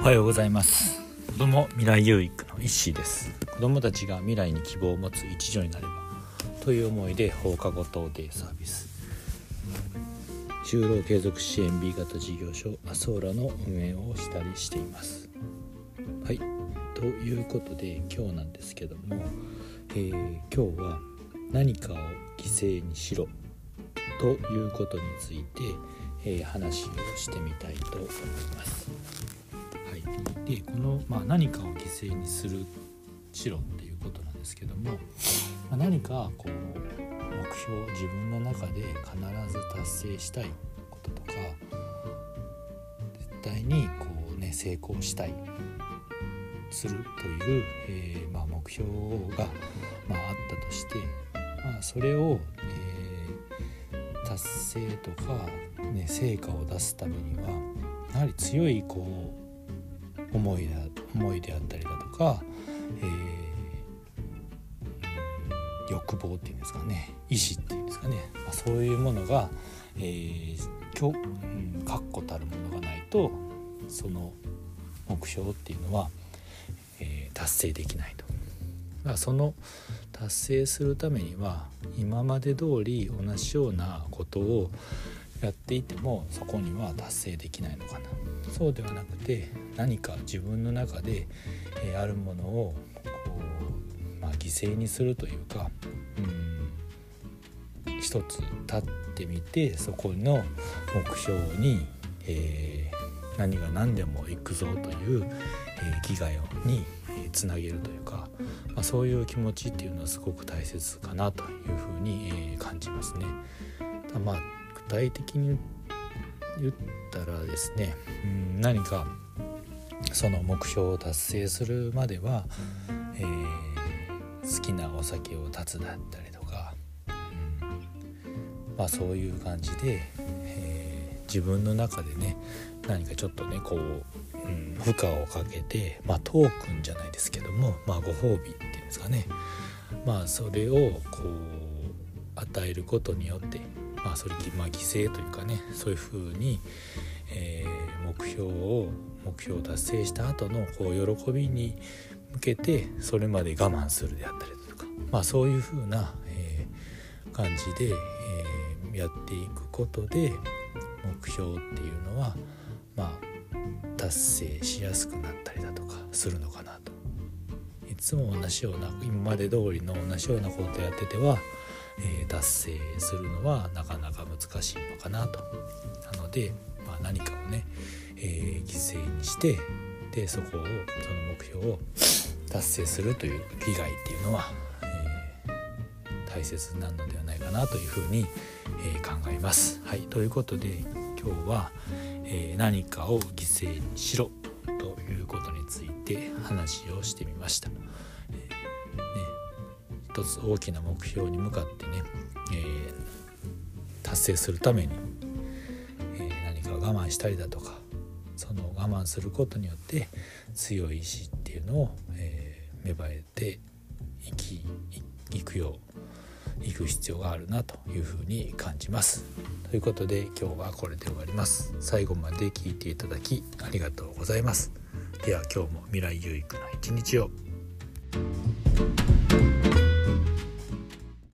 おはようございます。子供未来有育の石井です。子供たちが未来に希望を持つ一助になればという思いで放課後等デイサービス。就労継続支援 B 型事業所アソーラの運営をしたりしています。はい。ということで今日なんですけども、えー、今日は何かを犠牲にしろということについて、えー、話をしてみたいと思います。でこの、まあ、何かを犠牲にするしろっていうことなんですけども、まあ、何かこう目標自分の中で必ず達成したいこととか絶対にこうね成功したいするという、えー、まあ、目標が、まあ、あったとして、まあ、それを、えー、達成とか、ね、成果を出すためにはやはり強いこう思いだ思いであったりだとか、えー、欲望っていうんですかね意志っていうんですかね、まあ、そういうものが、えー、確固たるものがないとその目標っていうのは、えー、達成できないと。だからその達成するためには今まで通り同じようなことをやっていてもそこには達成できないのかなそうではなくて何か自分の中で、え、あるものをこう、まあ、犠牲にするというかうん一つ立ってみてそこの目標に、えー、何が何でも行くぞという、えー、気概につなげるというか、まあ、そういう気持ちっていうのはすごく大切かなというふうに、え、感じますね。まあ体的に言ったらですね、うん、何かその目標を達成するまでは、えー、好きなお酒を断つだったりとか、うん、まあそういう感じで、えー、自分の中でね何かちょっとねこう、うん、負荷をかけてまあトークンじゃないですけどもまあご褒美っていうんですかね。まあそれをこう与えることによってまあそれって、まあ、犠牲というかねそういうふうに、えー、目標を目標を達成した後のこう喜びに向けてそれまで我慢するであったりとか、まあ、そういうふうな、えー、感じで、えー、やっていくことで目標っていうのは、まあ、達成しやすくなったりだとかするのかなと。いつも同じような今まで通りの同じようなことやっててはえ、達成するのはなかなか難しいのかなと。なので、まあ、何かをね、えー、犠牲にしてでそこをその目標を達成するという利害っていうのは、えー、大切なのではないかなというふうに、えー、考えます。はい、ということで今日は、え、何かを犠牲にしろということについて話をしてみました。一つ大きな目標に向かってね、えー、達成するために、えー、何か我慢したりだとかその我慢することによって強い意志っていうのを、えー、芽生えていきいくよういく必要があるなというふうに感じます。ということで今日はこれで終わります。最後まで聞いていただきありがとうございます。では今日も未来有益な一日を。